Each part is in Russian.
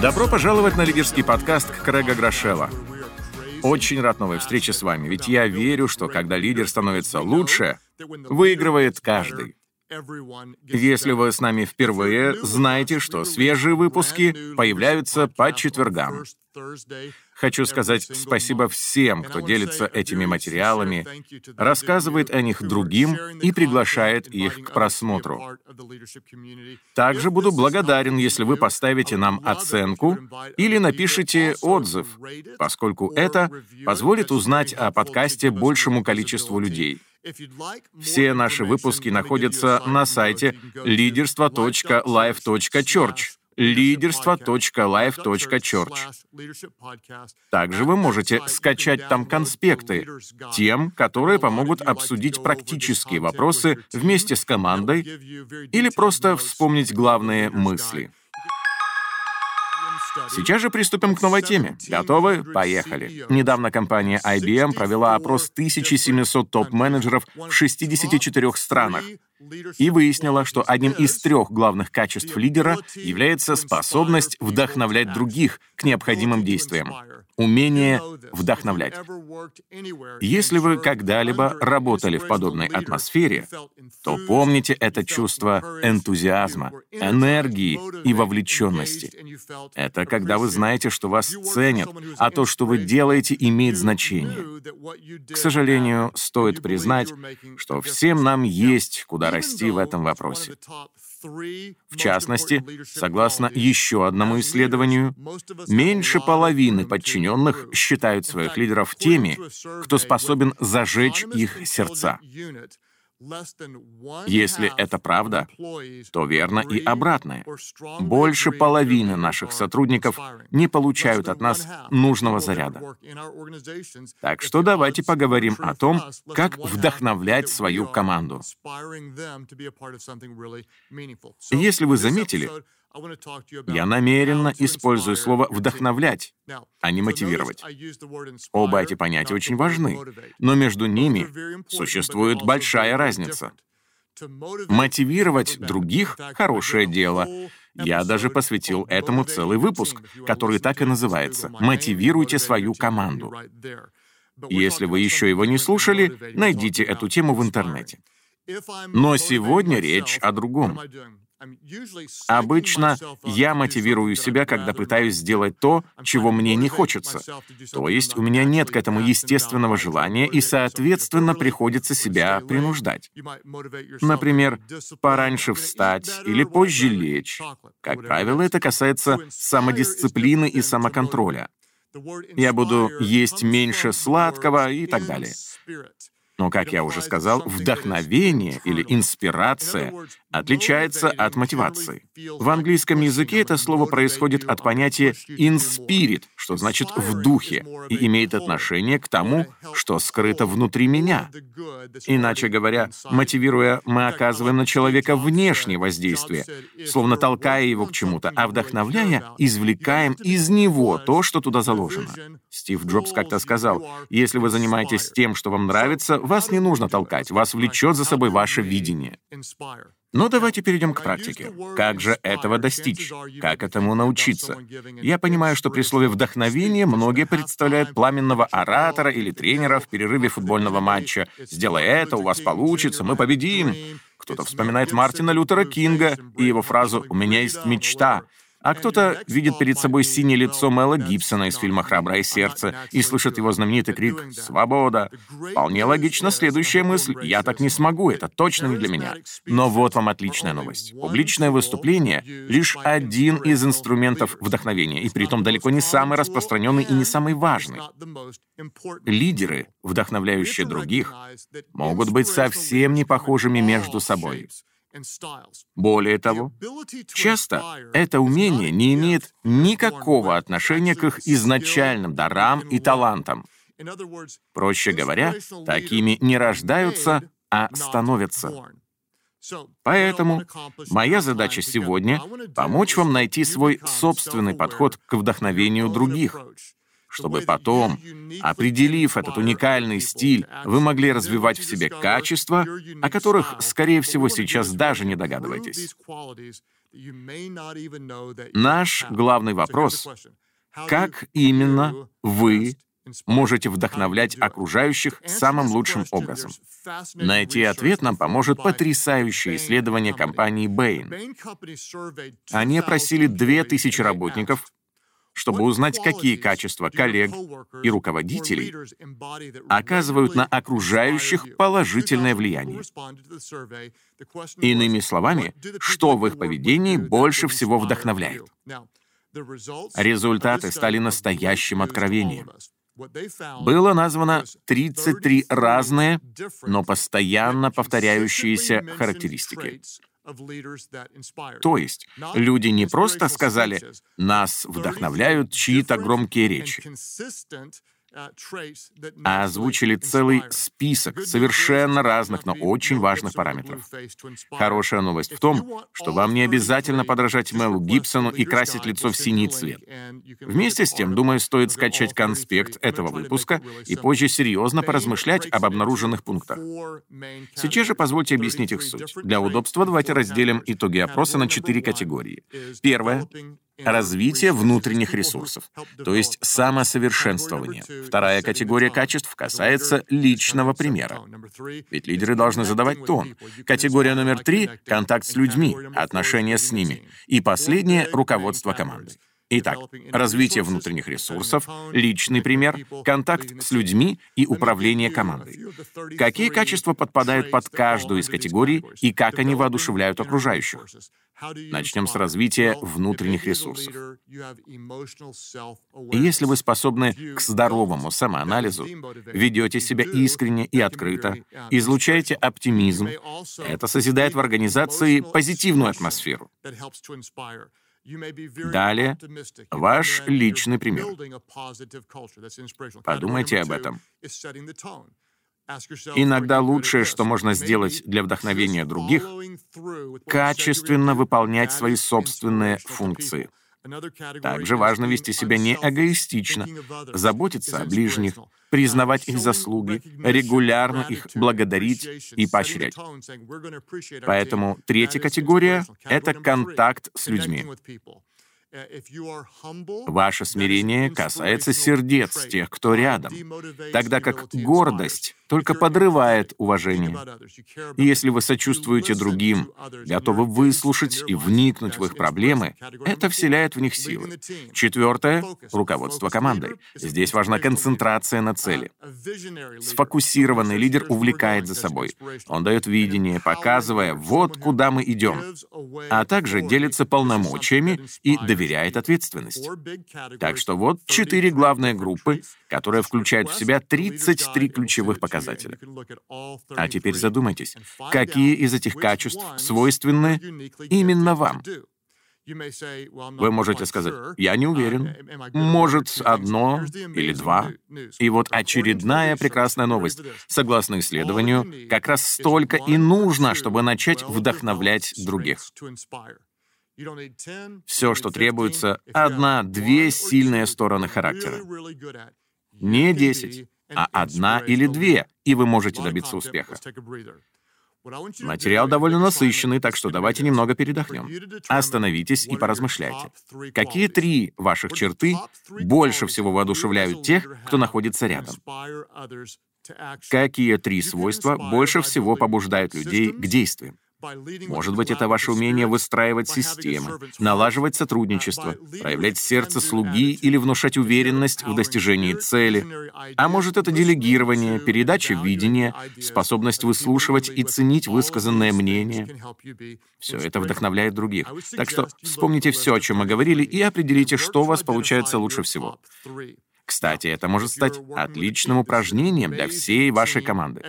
Добро пожаловать на лидерский подкаст Крэга Грошева. Очень рад новой встрече с вами, ведь я верю, что когда лидер становится лучше, выигрывает каждый. Если вы с нами впервые, знайте, что свежие выпуски появляются по четвергам. Хочу сказать спасибо всем, кто делится этими материалами, рассказывает о них другим и приглашает их к просмотру. Также буду благодарен, если вы поставите нам оценку или напишите отзыв, поскольку это позволит узнать о подкасте большему количеству людей. Все наши выпуски находятся на сайте лидерство.life.church лидерство.life.church. Также вы можете скачать там конспекты тем, которые помогут обсудить практические вопросы вместе с командой или просто вспомнить главные мысли. Сейчас же приступим к новой теме. Готовы? Поехали. Недавно компания IBM провела опрос 1700 топ-менеджеров в 64 странах и выяснила, что одним из трех главных качеств лидера является способность вдохновлять других к необходимым действиям. Умение вдохновлять. Если вы когда-либо работали в подобной атмосфере, то помните это чувство энтузиазма, энергии и вовлеченности. Это когда вы знаете, что вас ценят, а то, что вы делаете, имеет значение. К сожалению, стоит признать, что всем нам есть куда расти в этом вопросе. В частности, согласно еще одному исследованию, меньше половины подчиненных считают своих лидеров теми, кто способен зажечь их сердца. Если это правда, то верно и обратное. Больше половины наших сотрудников не получают от нас нужного заряда. Так что давайте поговорим о том, как вдохновлять свою команду. Если вы заметили, я намеренно использую слово «вдохновлять», а не «мотивировать». Оба эти понятия очень важны, но между ними существует большая разница. Мотивировать других — хорошее дело. Я даже посвятил этому целый выпуск, который так и называется «Мотивируйте свою команду». Если вы еще его не слушали, найдите эту тему в интернете. Но сегодня речь о другом. Обычно я мотивирую себя, когда пытаюсь сделать то, чего мне не хочется. То есть у меня нет к этому естественного желания, и, соответственно, приходится себя принуждать. Например, пораньше встать или позже лечь. Как правило, это касается самодисциплины и самоконтроля. Я буду есть меньше сладкого и так далее. Но, как я уже сказал, вдохновение или инспирация отличается от мотивации. В английском языке это слово происходит от понятия «in spirit», что значит «в духе», и имеет отношение к тому, что скрыто внутри меня. Иначе говоря, мотивируя, мы оказываем на человека внешнее воздействие, словно толкая его к чему-то, а вдохновляя, извлекаем из него то, что туда заложено. Стив Джобс как-то сказал, если вы занимаетесь тем, что вам нравится, вас не нужно толкать, вас влечет за собой ваше видение. Но давайте перейдем к практике. Как же этого достичь? Как этому научиться? Я понимаю, что при слове «вдохновение» многие представляют пламенного оратора или тренера в перерыве футбольного матча. «Сделай это, у вас получится, мы победим». Кто-то вспоминает Мартина Лютера Кинга и его фразу «У меня есть мечта», а кто-то видит перед собой синее лицо Мэла Гибсона из фильма «Храброе сердце» и слышит его знаменитый крик «Свобода!». Вполне логично следующая мысль «Я так не смогу, это точно не для меня». Но вот вам отличная новость. Публичное выступление — лишь один из инструментов вдохновения, и при том далеко не самый распространенный и не самый важный. Лидеры, вдохновляющие других, могут быть совсем не похожими между собой. Более того, часто это умение не имеет никакого отношения к их изначальным дарам и талантам. Проще говоря, такими не рождаются, а становятся. Поэтому моя задача сегодня — помочь вам найти свой собственный подход к вдохновению других. Чтобы потом, определив этот уникальный стиль, вы могли развивать в себе качества, о которых, скорее всего, сейчас даже не догадываетесь. Наш главный вопрос — как именно вы можете вдохновлять окружающих самым лучшим образом? Найти ответ нам поможет потрясающее исследование компании Bain. Они опросили 2000 работников, чтобы узнать, какие качества коллег и руководителей оказывают на окружающих положительное влияние. Иными словами, что в их поведении больше всего вдохновляет. Результаты стали настоящим откровением. Было названо 33 разные, но постоянно повторяющиеся характеристики. То есть люди не просто сказали «нас вдохновляют чьи-то громкие речи», а озвучили целый список совершенно разных, но очень важных параметров. Хорошая новость в том, что вам не обязательно подражать Мелу Гибсону и красить лицо в синий цвет. Вместе с тем, думаю, стоит скачать конспект этого выпуска и позже серьезно поразмышлять об обнаруженных пунктах. Сейчас же позвольте объяснить их суть. Для удобства давайте разделим итоги опроса на четыре категории. Первое развитие внутренних ресурсов, то есть самосовершенствование. Вторая категория качеств касается личного примера. Ведь лидеры должны задавать тон. Категория номер три — контакт с людьми, отношения с ними. И последнее — руководство командой. Итак, развитие внутренних ресурсов, личный пример, контакт с людьми и управление командой. Какие качества подпадают под каждую из категорий и как они воодушевляют окружающих? Начнем с развития внутренних ресурсов. Если вы способны к здоровому самоанализу, ведете себя искренне и открыто, излучаете оптимизм, это созидает в организации позитивную атмосферу. Далее, ваш личный пример. Подумайте об этом. Иногда лучшее, что можно сделать для вдохновения других, качественно выполнять свои собственные функции. Также важно вести себя не эгоистично, заботиться о ближних, признавать их заслуги, регулярно их благодарить и поощрять. Поэтому третья категория — это контакт с людьми. Ваше смирение касается сердец тех, кто рядом, тогда как гордость только подрывает уважение. И если вы сочувствуете другим, готовы выслушать и вникнуть в их проблемы, это вселяет в них силы. Четвертое — руководство командой. Здесь важна концентрация на цели. Сфокусированный лидер увлекает за собой. Он дает видение, показывая, вот куда мы идем, а также делится полномочиями и доверяет ответственность. Так что вот четыре главные группы, которые включают в себя 33 ключевых показателя показателя. А теперь задумайтесь, какие из этих качеств свойственны именно вам? Вы можете сказать, я не уверен. Может, одно или два. И вот очередная прекрасная новость. Согласно исследованию, как раз столько и нужно, чтобы начать вдохновлять других. Все, что требуется, одна-две сильные стороны характера. Не десять, а одна или две, и вы можете добиться успеха. Материал довольно насыщенный, так что давайте немного передохнем. Остановитесь и поразмышляйте. Какие три ваших черты больше всего воодушевляют тех, кто находится рядом? Какие три свойства больше всего побуждают людей к действиям? Может быть, это ваше умение выстраивать системы, налаживать сотрудничество, проявлять сердце слуги или внушать уверенность в достижении цели. А может, это делегирование, передача видения, способность выслушивать и ценить высказанное мнение. Все это вдохновляет других. Так что вспомните все, о чем мы говорили, и определите, что у вас получается лучше всего. Кстати, это может стать отличным упражнением для всей вашей команды.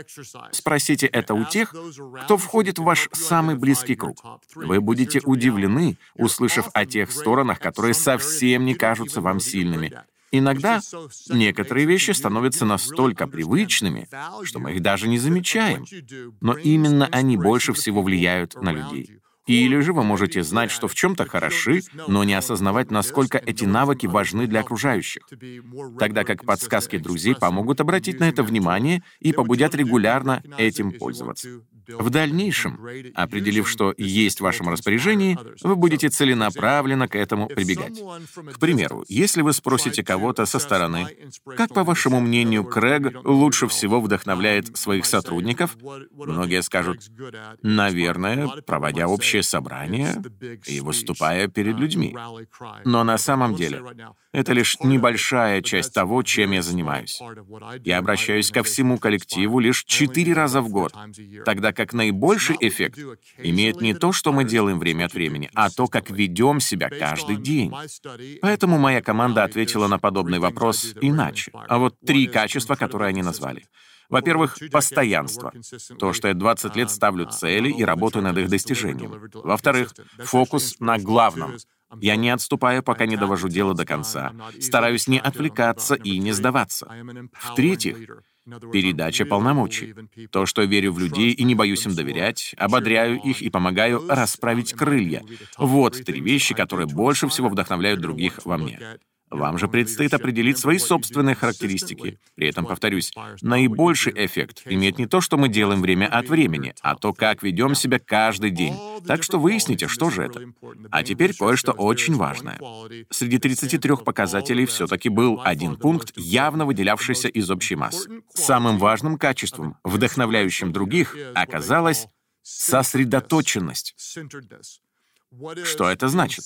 Спросите это у тех, кто входит в ваш самый близкий круг. Вы будете удивлены, услышав о тех сторонах, которые совсем не кажутся вам сильными. Иногда некоторые вещи становятся настолько привычными, что мы их даже не замечаем. Но именно они больше всего влияют на людей. Или же вы можете знать, что в чем-то хороши, но не осознавать, насколько эти навыки важны для окружающих. Тогда как подсказки друзей помогут обратить на это внимание и побудят регулярно этим пользоваться. В дальнейшем, определив, что есть в вашем распоряжении, вы будете целенаправленно к этому прибегать. К примеру, если вы спросите кого-то со стороны, как, по вашему мнению, Крэг лучше всего вдохновляет своих сотрудников, многие скажут, наверное, проводя общее собрание и выступая перед людьми. Но на самом деле это лишь небольшая часть того, чем я занимаюсь. Я обращаюсь ко всему коллективу лишь четыре раза в год, тогда как наибольший эффект имеет не то, что мы делаем время от времени, а то, как ведем себя каждый день. Поэтому моя команда ответила на подобный вопрос иначе. А вот три качества, которые они назвали. Во-первых, постоянство. То, что я 20 лет ставлю цели и работаю над их достижением. Во-вторых, фокус на главном. Я не отступаю, пока не довожу дело до конца. Стараюсь не отвлекаться и не сдаваться. В-третьих, передача полномочий. То, что верю в людей и не боюсь им доверять, ободряю их и помогаю расправить крылья. Вот три вещи, которые больше всего вдохновляют других во мне. Вам же предстоит определить свои собственные характеристики. При этом, повторюсь, наибольший эффект имеет не то, что мы делаем время от времени, а то, как ведем себя каждый день. Так что выясните, что же это. А теперь кое-что очень важное. Среди 33 показателей все-таки был один пункт, явно выделявшийся из общей массы. Самым важным качеством, вдохновляющим других, оказалась сосредоточенность. Что это значит?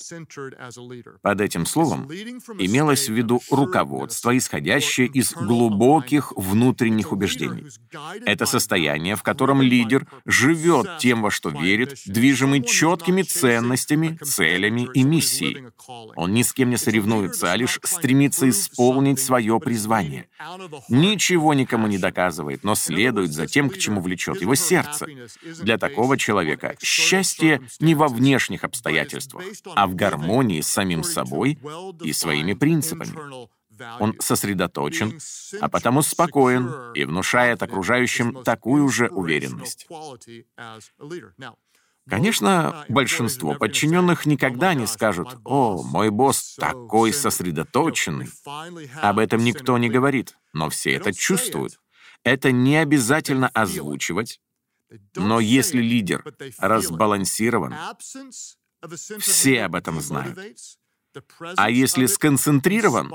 Под этим словом имелось в виду руководство, исходящее из глубоких внутренних убеждений. Это состояние, в котором лидер живет тем, во что верит, движимый четкими ценностями, целями и миссией. Он ни с кем не соревнуется, а лишь стремится исполнить свое призвание. Ничего никому не доказывает, но следует за тем, к чему влечет его сердце. Для такого человека счастье не во внешних обстоятельствах, обстоятельствах, а в гармонии с самим собой и своими принципами. Он сосредоточен, а потому спокоен и внушает окружающим такую же уверенность. Конечно, большинство подчиненных никогда не скажут «О, мой босс такой сосредоточенный». Об этом никто не говорит, но все это чувствуют. Это не обязательно озвучивать, но если лидер разбалансирован, все об этом знают. А если сконцентрирован,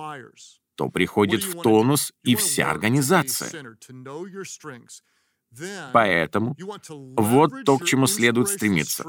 то приходит в тонус и вся организация. Поэтому вот то, к чему следует стремиться.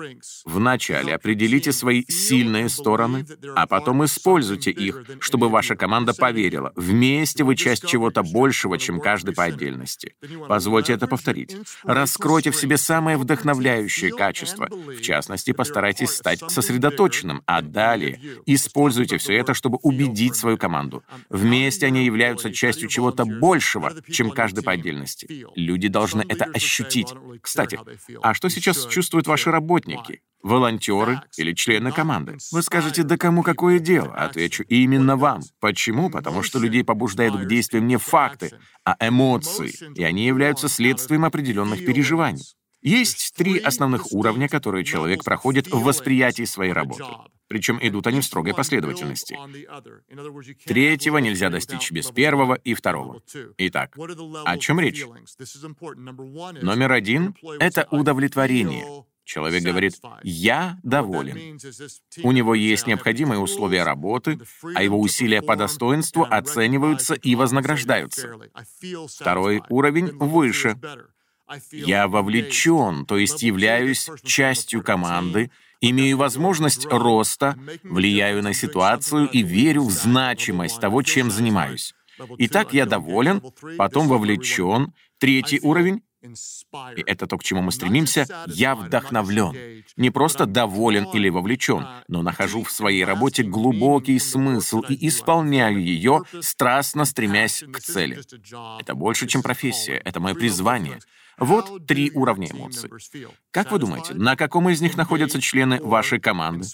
Вначале определите свои сильные стороны, а потом используйте их, чтобы ваша команда поверила. Вместе вы часть чего-то большего, чем каждый по отдельности. Позвольте это повторить. Раскройте в себе самое вдохновляющее качество. В частности, постарайтесь стать сосредоточенным, а далее используйте все это, чтобы убедить свою команду. Вместе они являются частью чего-то большего, чем каждый по отдельности. Люди должны это ощутить. Кстати, а что сейчас чувствуют ваши работники? Волонтеры или члены команды? Вы скажете, да кому какое дело? Отвечу, именно вам. Почему? Потому что людей побуждают к действиям не факты, а эмоции, и они являются следствием определенных переживаний. Есть три основных уровня, которые человек проходит в восприятии своей работы. Причем идут они в строгой последовательности. Третьего нельзя достичь без первого и второго. Итак, о чем речь? Номер один — это удовлетворение. Человек говорит «я доволен». У него есть необходимые условия работы, а его усилия по достоинству оцениваются и вознаграждаются. Второй уровень выше — я вовлечен, то есть являюсь частью команды, имею возможность роста, влияю на ситуацию и верю в значимость того, чем занимаюсь. Итак, я доволен, потом вовлечен. Третий уровень и это то, к чему мы стремимся, я вдохновлен. Не просто доволен или вовлечен, но нахожу в своей работе глубокий смысл и исполняю ее, страстно стремясь к цели. Это больше, чем профессия, это мое призвание. Вот три уровня эмоций. Как вы думаете, на каком из них находятся члены вашей команды?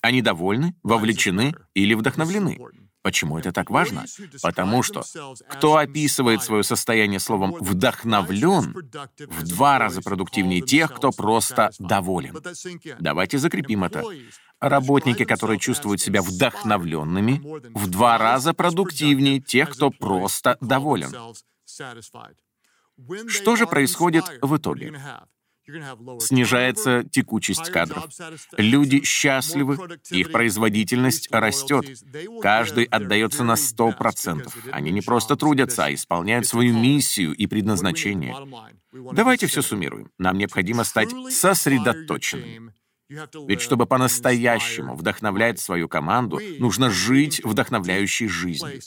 Они довольны, вовлечены или вдохновлены? Почему это так важно? Потому что кто описывает свое состояние словом «вдохновлен», в два раза продуктивнее тех, кто просто доволен. Давайте закрепим это. Работники, которые чувствуют себя вдохновленными, в два раза продуктивнее тех, кто просто доволен. Что же происходит в итоге? Снижается текучесть кадров. Люди счастливы, их производительность растет. Каждый отдается на 100%. Они не просто трудятся, а исполняют свою миссию и предназначение. Давайте все суммируем. Нам необходимо стать сосредоточенными. Ведь чтобы по-настоящему вдохновлять свою команду, нужно жить вдохновляющей жизнью.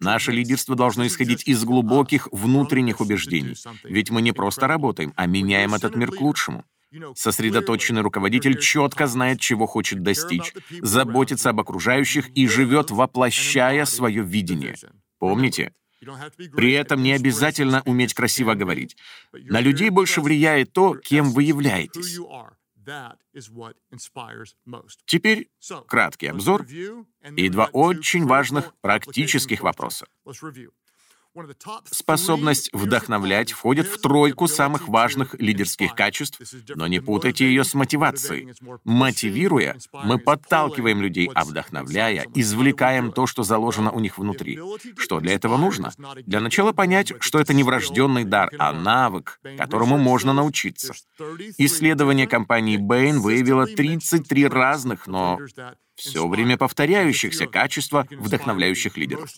Наше лидерство должно исходить из глубоких внутренних убеждений. Ведь мы не просто работаем, а меняем этот мир к лучшему. Сосредоточенный руководитель четко знает, чего хочет достичь, заботится об окружающих и живет, воплощая свое видение. Помните, при этом не обязательно уметь красиво говорить. На людей больше влияет то, кем вы являетесь. Теперь краткий обзор и два очень важных практических вопроса. Способность вдохновлять входит в тройку самых важных лидерских качеств, но не путайте ее с мотивацией. Мотивируя, мы подталкиваем людей, а вдохновляя, извлекаем то, что заложено у них внутри. Что для этого нужно? Для начала понять, что это не врожденный дар, а навык, которому можно научиться. Исследование компании Bain выявило 33 разных, но все время повторяющихся качества вдохновляющих лидеров.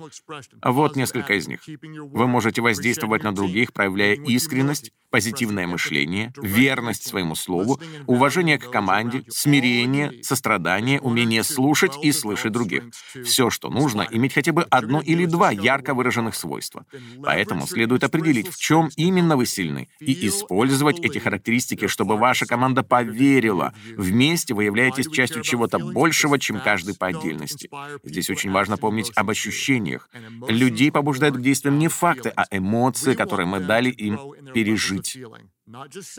Вот несколько из них. Вы можете воздействовать на других, проявляя искренность, позитивное мышление, верность своему слову, уважение к команде, смирение, сострадание, умение слушать и слышать других. Все, что нужно, иметь хотя бы одно или два ярко выраженных свойства. Поэтому следует определить, в чем именно вы сильны, и использовать эти характеристики, чтобы ваша команда поверила. Вместе вы являетесь частью чего-то большего, чем каждый по отдельности. Здесь очень важно помнить об ощущениях. Людей побуждают к действиям не факты, а эмоции, которые мы дали им пережить жить.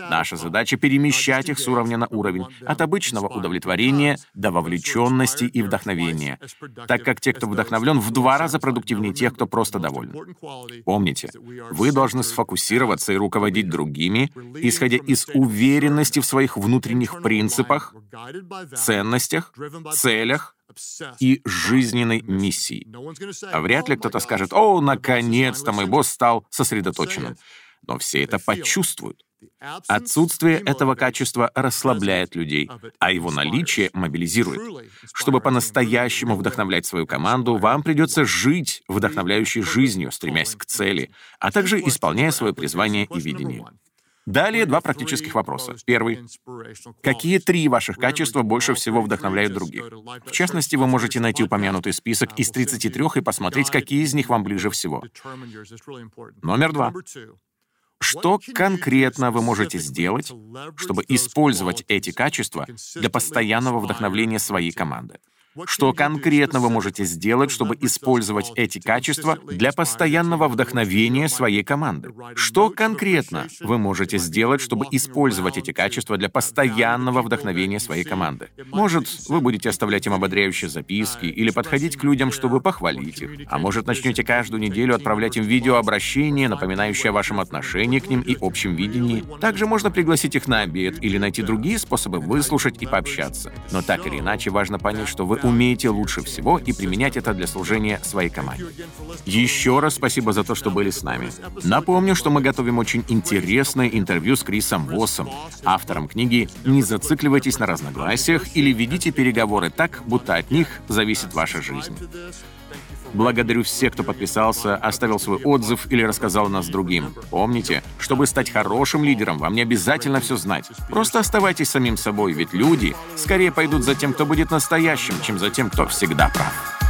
Наша задача — перемещать их с уровня на уровень, от обычного удовлетворения до вовлеченности и вдохновения, так как те, кто вдохновлен, в два раза продуктивнее тех, кто просто доволен. Помните, вы должны сфокусироваться и руководить другими, исходя из уверенности в своих внутренних принципах, ценностях, целях, и жизненной миссии. А вряд ли кто-то скажет, «О, наконец-то мой босс стал сосредоточенным» но все это почувствуют. Отсутствие этого качества расслабляет людей, а его наличие мобилизирует. Чтобы по-настоящему вдохновлять свою команду, вам придется жить вдохновляющей жизнью, стремясь к цели, а также исполняя свое призвание и видение. Далее два практических вопроса. Первый. Какие три ваших качества больше всего вдохновляют других? В частности, вы можете найти упомянутый список из 33 и посмотреть, какие из них вам ближе всего. Номер два. Что конкретно вы можете сделать, чтобы использовать эти качества для постоянного вдохновления своей команды? Что конкретно вы можете сделать, чтобы использовать эти качества для постоянного вдохновения своей команды? Что конкретно вы можете сделать, чтобы использовать эти качества для постоянного вдохновения своей команды? Может, вы будете оставлять им ободряющие записки или подходить к людям, чтобы похвалить их. А может, начнете каждую неделю отправлять им видеообращение, напоминающее о вашем отношении к ним и общем видении. Также можно пригласить их на обед или найти другие способы выслушать и пообщаться. Но так или иначе важно понять, что вы умеете лучше всего и применять это для служения своей команде. Еще раз спасибо за то, что были с нами. Напомню, что мы готовим очень интересное интервью с Крисом Воссом, автором книги «Не зацикливайтесь на разногласиях» или «Ведите переговоры так, будто от них зависит ваша жизнь». Благодарю всех, кто подписался, оставил свой отзыв или рассказал о нас другим. Помните, чтобы стать хорошим лидером, вам не обязательно все знать. Просто оставайтесь самим собой, ведь люди скорее пойдут за тем, кто будет настоящим, чем за тем, кто всегда прав.